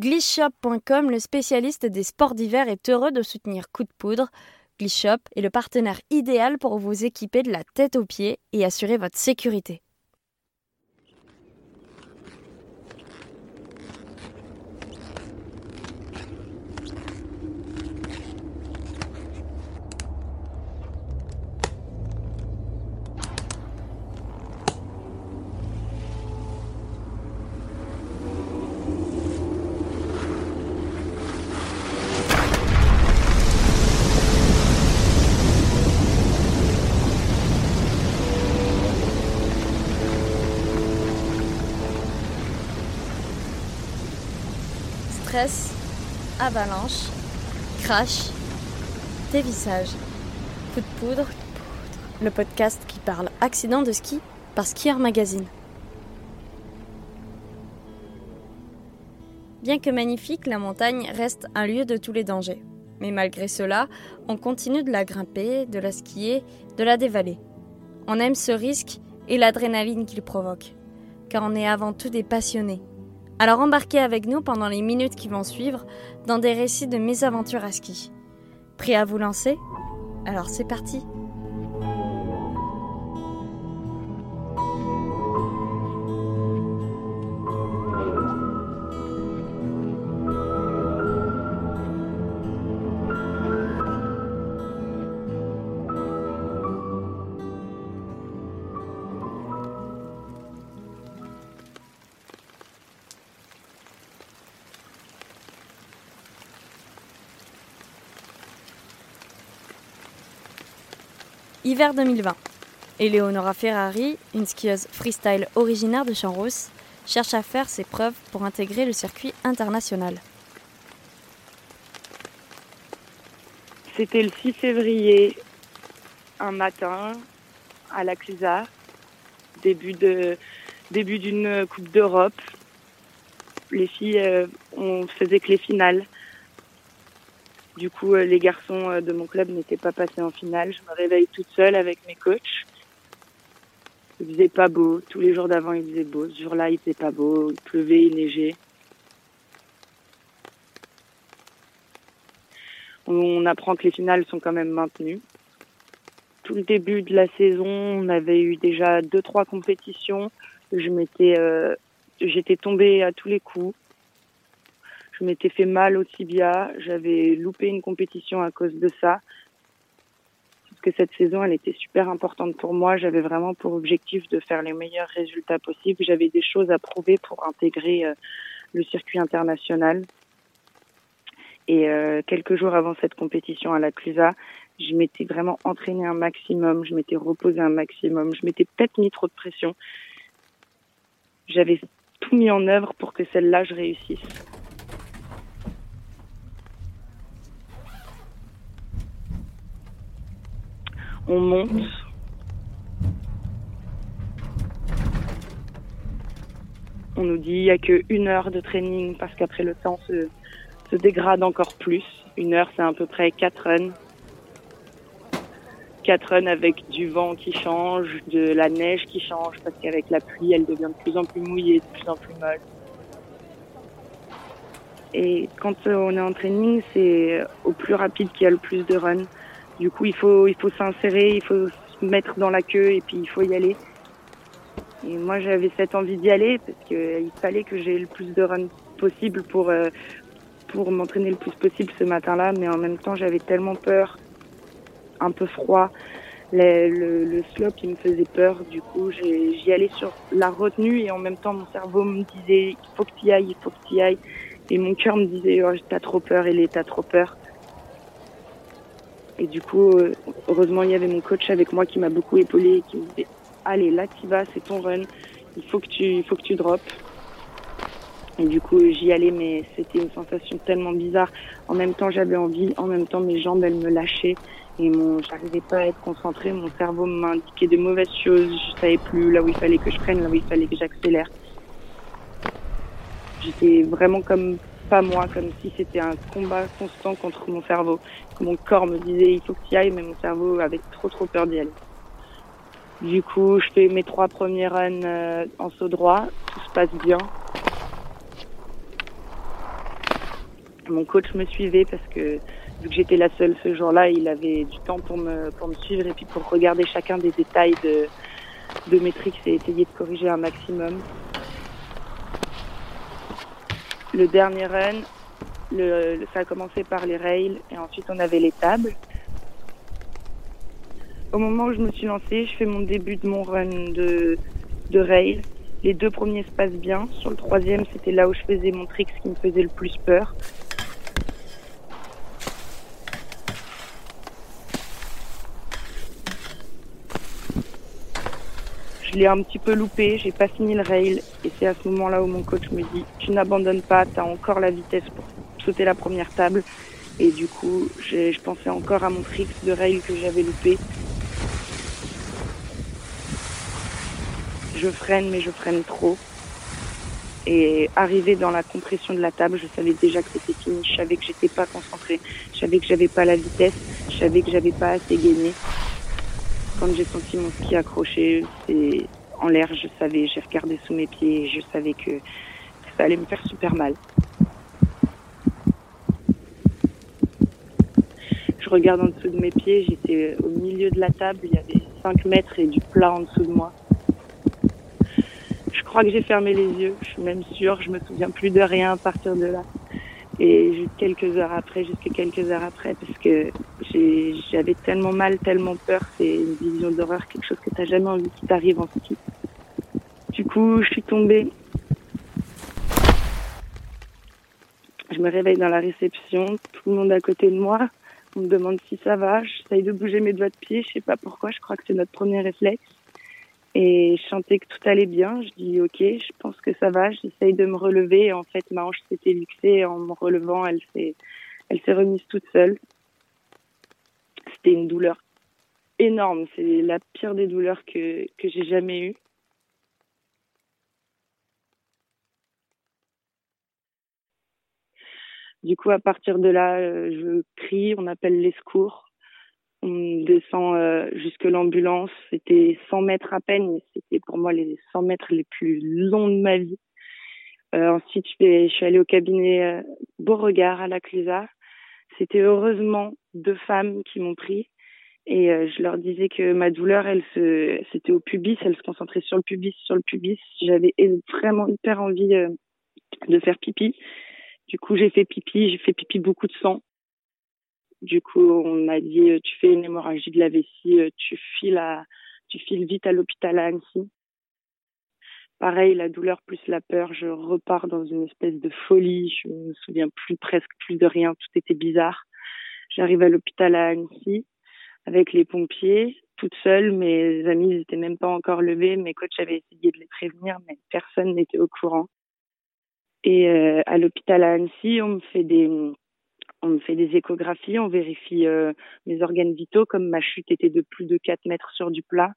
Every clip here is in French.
Glishop.com, le spécialiste des sports d'hiver, est heureux de soutenir Coup de Poudre. Glishop est le partenaire idéal pour vous équiper de la tête aux pieds et assurer votre sécurité. Stress, avalanche, crash, dévissage, coup de poudre, le podcast qui parle accident de ski par Skier Magazine. Bien que magnifique, la montagne reste un lieu de tous les dangers. Mais malgré cela, on continue de la grimper, de la skier, de la dévaler. On aime ce risque et l'adrénaline qu'il provoque, car on est avant tout des passionnés alors embarquez avec nous pendant les minutes qui vont suivre dans des récits de mésaventures à ski. Prêt à vous lancer? Alors c'est parti Hiver 2020. Eleonora Ferrari, une skieuse freestyle originaire de Champs-Rousse, cherche à faire ses preuves pour intégrer le circuit international. C'était le 6 février, un matin, à la de début d'une Coupe d'Europe. Les filles, euh, on faisait que les finales. Du coup, euh, les garçons euh, de mon club n'étaient pas passés en finale. Je me réveille toute seule avec mes coachs. Il faisait pas beau. Tous les jours d'avant, il faisait beau. Ce jour-là, il faisait pas beau. Il pleuvait, il neigeait. On apprend que les finales sont quand même maintenues. Tout le début de la saison, on avait eu déjà deux, trois compétitions. Je m'étais, euh, j'étais tombée à tous les coups. Je m'étais fait mal au tibia. J'avais loupé une compétition à cause de ça. Parce que cette saison, elle était super importante pour moi. J'avais vraiment pour objectif de faire les meilleurs résultats possibles. J'avais des choses à prouver pour intégrer euh, le circuit international. Et euh, quelques jours avant cette compétition à la Clusa, je m'étais vraiment entraîné un maximum, je m'étais reposé un maximum, je m'étais peut-être mis trop de pression. J'avais tout mis en œuvre pour que celle-là, je réussisse. On monte. On nous dit il n'y a qu'une heure de training parce qu'après le temps se, se dégrade encore plus. Une heure, c'est à peu près quatre runs. Quatre runs avec du vent qui change, de la neige qui change parce qu'avec la pluie, elle devient de plus en plus mouillée, de plus en plus molle. Et quand on est en training, c'est au plus rapide qu'il y a le plus de runs. Du coup, il faut, il faut s'insérer, il faut se mettre dans la queue et puis il faut y aller. Et moi, j'avais cette envie d'y aller parce qu'il fallait que j'ai le plus de runs possible pour, euh, pour m'entraîner le plus possible ce matin-là. Mais en même temps, j'avais tellement peur, un peu froid. Le, le, le slope, il me faisait peur. Du coup, j'y allais sur la retenue et en même temps, mon cerveau me disait, il faut que tu y ailles, il faut que tu y ailles. Et mon cœur me disait, oh, t'as trop peur, et t'as trop peur. Et du coup, euh, heureusement, il y avait mon coach avec moi qui m'a beaucoup épaulé et qui me disait Allez, là, tu vas, c'est ton run, il faut que tu, il faut que tu droppes. Et du coup, j'y allais, mais c'était une sensation tellement bizarre. En même temps, j'avais envie, en même temps, mes jambes, elles me lâchaient. Et mon, j'arrivais pas à être concentrée. Mon cerveau m'indiquait de mauvaises choses. Je savais plus là où il fallait que je prenne, là où il fallait que j'accélère. J'étais vraiment comme pas moi, comme si c'était un combat constant contre mon cerveau. Mon corps me disait il faut que tu ailles, mais mon cerveau avait trop trop peur d'y aller. Du coup, je fais mes trois premiers runs euh, en saut droit, tout se passe bien. Mon coach me suivait parce que vu que j'étais la seule ce jour-là, il avait du temps pour me, pour me suivre et puis pour regarder chacun des détails de, de métriques et essayer de corriger un maximum. Le dernier run, le, ça a commencé par les rails et ensuite on avait les tables. Au moment où je me suis lancée, je fais mon début de mon run de, de rail. Les deux premiers se passent bien. Sur le troisième, c'était là où je faisais mon trick, ce qui me faisait le plus peur. Je l'ai un petit peu loupé, j'ai pas fini le rail et c'est à ce moment-là où mon coach me dit tu n'abandonnes pas, tu as encore la vitesse pour sauter la première table. Et du coup, je pensais encore à mon trick de rail que j'avais loupé. Je freine, mais je freine trop. Et arrivé dans la compression de la table, je savais déjà que c'était fini. Je savais que j'étais pas concentrée. Je savais que j'avais pas la vitesse. Je savais que j'avais pas assez gagné quand j'ai senti mon ski accroché, c'est en l'air, je savais, j'ai regardé sous mes pieds je savais que ça allait me faire super mal. Je regarde en dessous de mes pieds, j'étais au milieu de la table, il y avait 5 mètres et du plat en dessous de moi. Je crois que j'ai fermé les yeux, je suis même sûre, je me souviens plus de rien à partir de là. Et quelques heures après, jusqu'à quelques heures après, parce que j'avais tellement mal, tellement peur, c'est une vision d'horreur, quelque chose que t'as jamais envie qui t'arrive en ski. Du coup, je suis tombée. Je me réveille dans la réception, tout le monde à côté de moi. On me demande si ça va, j'essaye de bouger mes doigts de pied, je sais pas pourquoi, je crois que c'est notre premier réflexe. Et je sentais que tout allait bien. Je dis ok, je pense que ça va. J'essaye de me relever. En fait, ma hanche s'était luxée. En me relevant, elle s'est, elle s'est remise toute seule. C'était une douleur énorme. C'est la pire des douleurs que, que j'ai jamais eues. Du coup, à partir de là, euh, je crie, on appelle les secours. On descend euh, jusque l'ambulance. C'était 100 mètres à peine. C'était pour moi les 100 mètres les plus longs de ma vie. Euh, ensuite, je, suis allée au cabinet Beauregard à la Clésa. C'était heureusement deux femmes qui m'ont pris. Et euh, je leur disais que ma douleur, elle se, c'était au pubis, elle se concentrait sur le pubis, sur le pubis. J'avais vraiment hyper envie de faire pipi. Du coup, j'ai fait pipi, j'ai fait pipi beaucoup de sang. Du coup, on m'a dit, euh, tu fais une hémorragie de la vessie, euh, tu files, à, tu files vite à l'hôpital à Annecy. Pareil, la douleur plus la peur, je repars dans une espèce de folie. Je me souviens plus presque plus de rien, tout était bizarre. J'arrive à l'hôpital à Annecy avec les pompiers, toute seule. Mes amis n'étaient même pas encore levés. Mes coachs avaient essayé de les prévenir, mais personne n'était au courant. Et euh, à l'hôpital à Annecy, on me fait des on me fait des échographies, on vérifie euh, mes organes vitaux, comme ma chute était de plus de 4 mètres sur du plat.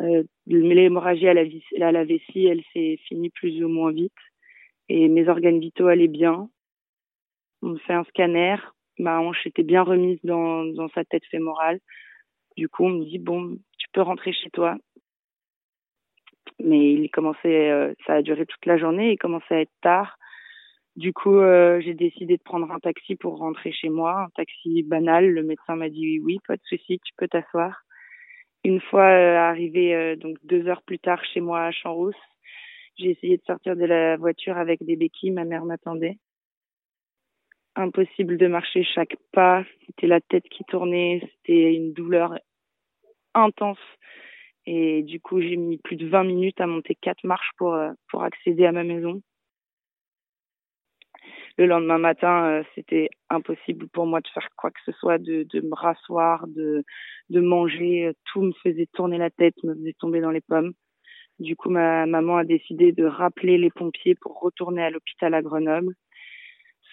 Euh, L'hémorragie à la, à la vessie, elle s'est finie plus ou moins vite. Et mes organes vitaux allaient bien. On me fait un scanner. Ma hanche était bien remise dans, sa tête fémorale. Du coup, on me dit, bon, tu peux rentrer chez toi. Mais il commençait, euh, ça a duré toute la journée, il commençait à être tard. Du coup, euh, j'ai décidé de prendre un taxi pour rentrer chez moi, un taxi banal. Le médecin m'a dit oui, pas de souci, tu peux t'asseoir. Une fois euh, arrivé euh, donc deux heures plus tard chez moi à champs j'ai essayé de sortir de la voiture avec des béquilles. Ma mère m'attendait. Impossible de marcher chaque pas. C'était la tête qui tournait. C'était une douleur intense. Et du coup, j'ai mis plus de 20 minutes à monter quatre marches pour pour accéder à ma maison le lendemain matin, euh, c'était impossible pour moi de faire quoi que ce soit, de, de me rasseoir, de, de manger. Tout me faisait tourner la tête, me faisait tomber dans les pommes. Du coup, ma maman a décidé de rappeler les pompiers pour retourner à l'hôpital à Grenoble.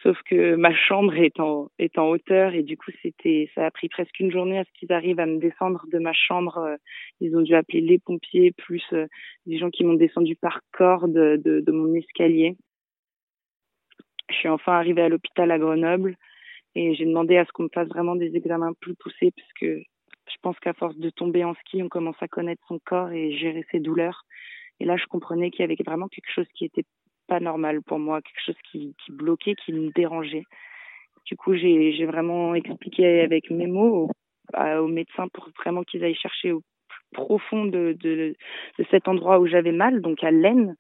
Sauf que ma chambre est en, hauteur et du coup, c'était, ça a pris presque une journée à ce qu'ils arrivent à me descendre de ma chambre. Ils ont dû appeler les pompiers plus euh, des gens qui m'ont descendu par corde de, de mon escalier. Je suis enfin arrivée à l'hôpital à Grenoble et j'ai demandé à ce qu'on me fasse vraiment des examens plus poussés parce que je pense qu'à force de tomber en ski, on commence à connaître son corps et gérer ses douleurs. Et là, je comprenais qu'il y avait vraiment quelque chose qui était pas normal pour moi, quelque chose qui, bloquait, qui me dérangeait. Du coup, j'ai vraiment expliqué avec mes mots aux, médecins pour vraiment qu'ils aillent chercher au plus profond de, de, cet endroit où j'avais mal, donc à l'aine.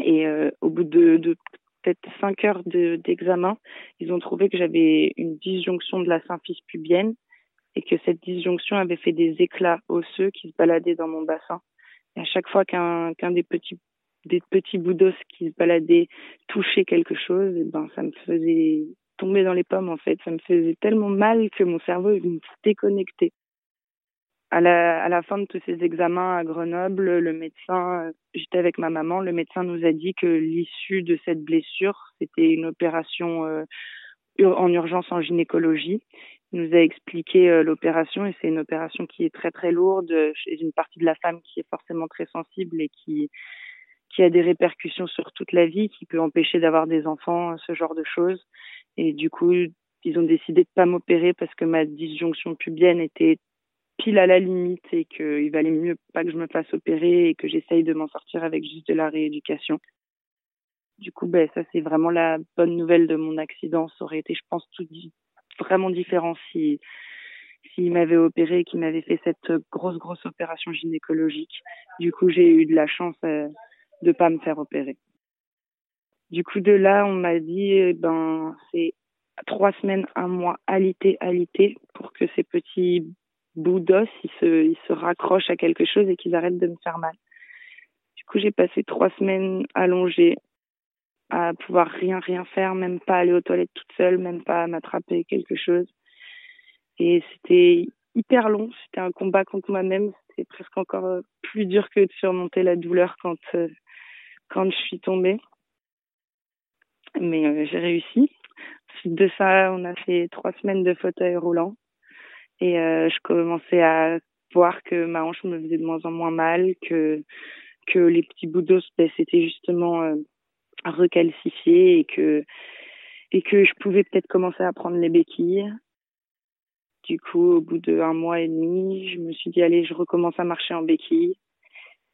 Et euh, au bout de, peut-être cinq heures d'examen, ils ont trouvé que j'avais une disjonction de la symphyse pubienne et que cette disjonction avait fait des éclats osseux qui se baladaient dans mon bassin. À chaque fois qu'un qu'un des petits des petits bouts d'os qui se baladaient touchait quelque chose, eh ben ça me faisait tomber dans les pommes en fait. Ça me faisait tellement mal que mon cerveau me déconnectait. À la, à la fin de tous ces examens à Grenoble, le médecin, j'étais avec ma maman, le médecin nous a dit que l'issue de cette blessure, c'était une opération euh, en urgence en gynécologie nous a expliqué euh, l'opération et c'est une opération qui est très très lourde chez une partie de la femme qui est forcément très sensible et qui qui a des répercussions sur toute la vie, qui peut empêcher d'avoir des enfants, ce genre de choses. Et du coup, ils ont décidé de pas m'opérer parce que ma disjonction pubienne était pile à la limite et qu'il valait mieux pas que je me fasse opérer et que j'essaye de m'en sortir avec juste de la rééducation. Du coup, ben, ça, c'est vraiment la bonne nouvelle de mon accident. Ça aurait été, je pense, tout, vraiment différent si s'il m'avait opéré et qu'il m'avait fait cette grosse grosse opération gynécologique. Du coup, j'ai eu de la chance euh, de pas me faire opérer. Du coup, de là, on m'a dit eh ben c'est trois semaines, un mois, alité, alité, pour que ces petits bouts d'os ils se ils se raccrochent à quelque chose et qu'ils arrêtent de me faire mal. Du coup, j'ai passé trois semaines allongée à pouvoir rien rien faire, même pas aller aux toilettes toute seule, même pas m'attraper quelque chose. Et c'était hyper long, c'était un combat contre moi-même, c'était presque encore euh, plus dur que de surmonter la douleur quand euh, quand je suis tombée. Mais euh, j'ai réussi. Suite de ça, on a fait trois semaines de fauteuil roulant et je commençais à voir que ma hanche me faisait de moins en moins mal, que que les petits bouts d'os, ben, c'était justement recalcifier et que et que je pouvais peut-être commencer à prendre les béquilles. Du coup, au bout d'un mois et demi, je me suis dit allez, je recommence à marcher en béquilles.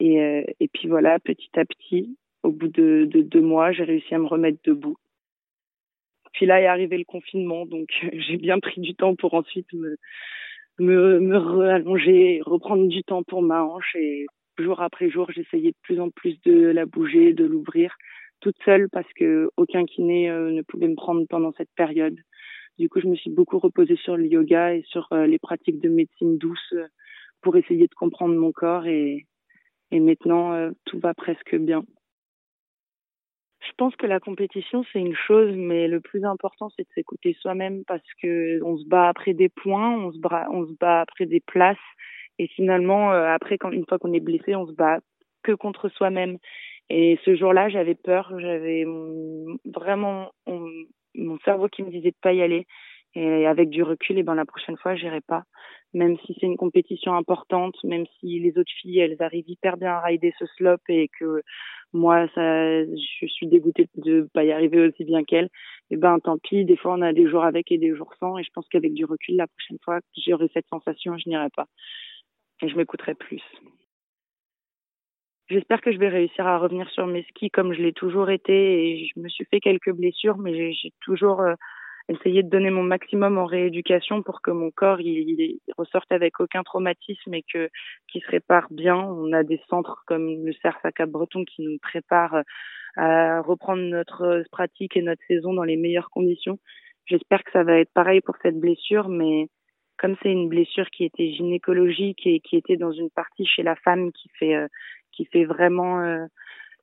Et, euh, et puis voilà, petit à petit, au bout de, de deux mois, j'ai réussi à me remettre debout. Puis là est arrivé le confinement, donc j'ai bien pris du temps pour ensuite me me, me rallonger, reprendre du temps pour ma hanche et jour après jour, j'essayais de plus en plus de la bouger, de l'ouvrir toute seule parce que aucun kiné euh, ne pouvait me prendre pendant cette période. Du coup, je me suis beaucoup reposée sur le yoga et sur euh, les pratiques de médecine douce euh, pour essayer de comprendre mon corps et, et maintenant tout va presque bien. Je pense que la compétition c'est une chose, mais le plus important c'est de s'écouter soi-même parce que on se bat après des points, on se bat, après des places et finalement après quand une fois qu'on est blessé, on se bat que contre soi-même et ce jour-là, j'avais peur, j'avais vraiment mon cerveau qui me disait de pas y aller. Et avec du recul, et ben la prochaine fois, j'irai pas. Même si c'est une compétition importante, même si les autres filles, elles arrivent hyper bien à rider ce slope et que moi, ça, je suis dégoûtée de pas y arriver aussi bien qu'elles. Et ben tant pis. Des fois, on a des jours avec et des jours sans. Et je pense qu'avec du recul, la prochaine fois, j'aurai cette sensation, je n'irai pas. Et je m'écouterai plus. J'espère que je vais réussir à revenir sur mes skis comme je l'ai toujours été et je me suis fait quelques blessures, mais j'ai toujours essayé de donner mon maximum en rééducation pour que mon corps il, ressorte avec aucun traumatisme et que qu'il se répare bien. On a des centres comme le CERF à Cap-Breton qui nous préparent euh, à reprendre notre pratique et notre saison dans les meilleures conditions. J'espère que ça va être pareil pour cette blessure, mais comme c'est une blessure qui était gynécologique et qui était dans une partie chez la femme qui fait euh, qui fait vraiment euh,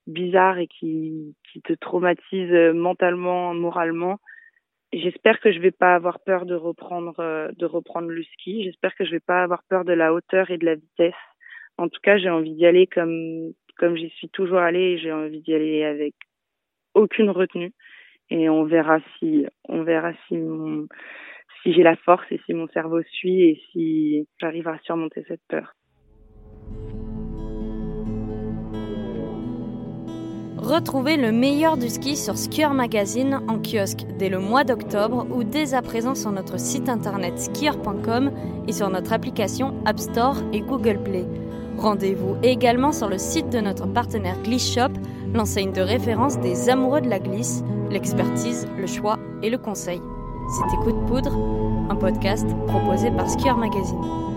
bizarre et qui, qui te traumatise euh, mentalement, moralement. J'espère que je vais pas avoir peur de reprendre euh, de reprendre le ski. J'espère que je vais pas avoir peur de la hauteur et de la vitesse. En tout cas, j'ai envie d'y aller comme comme j'y suis toujours allée. J'ai envie d'y aller avec aucune retenue et on verra si on verra si si j'ai la force et si mon cerveau suit et si j'arrive à surmonter cette peur. Retrouvez le meilleur du ski sur Skier Magazine en kiosque dès le mois d'octobre ou dès à présent sur notre site internet skier.com et sur notre application App Store et Google Play. Rendez-vous également sur le site de notre partenaire Gliss Shop, l'enseigne de référence des amoureux de la glisse, l'expertise, le choix et le conseil. C'était Coup de poudre, un podcast proposé par Skier Magazine.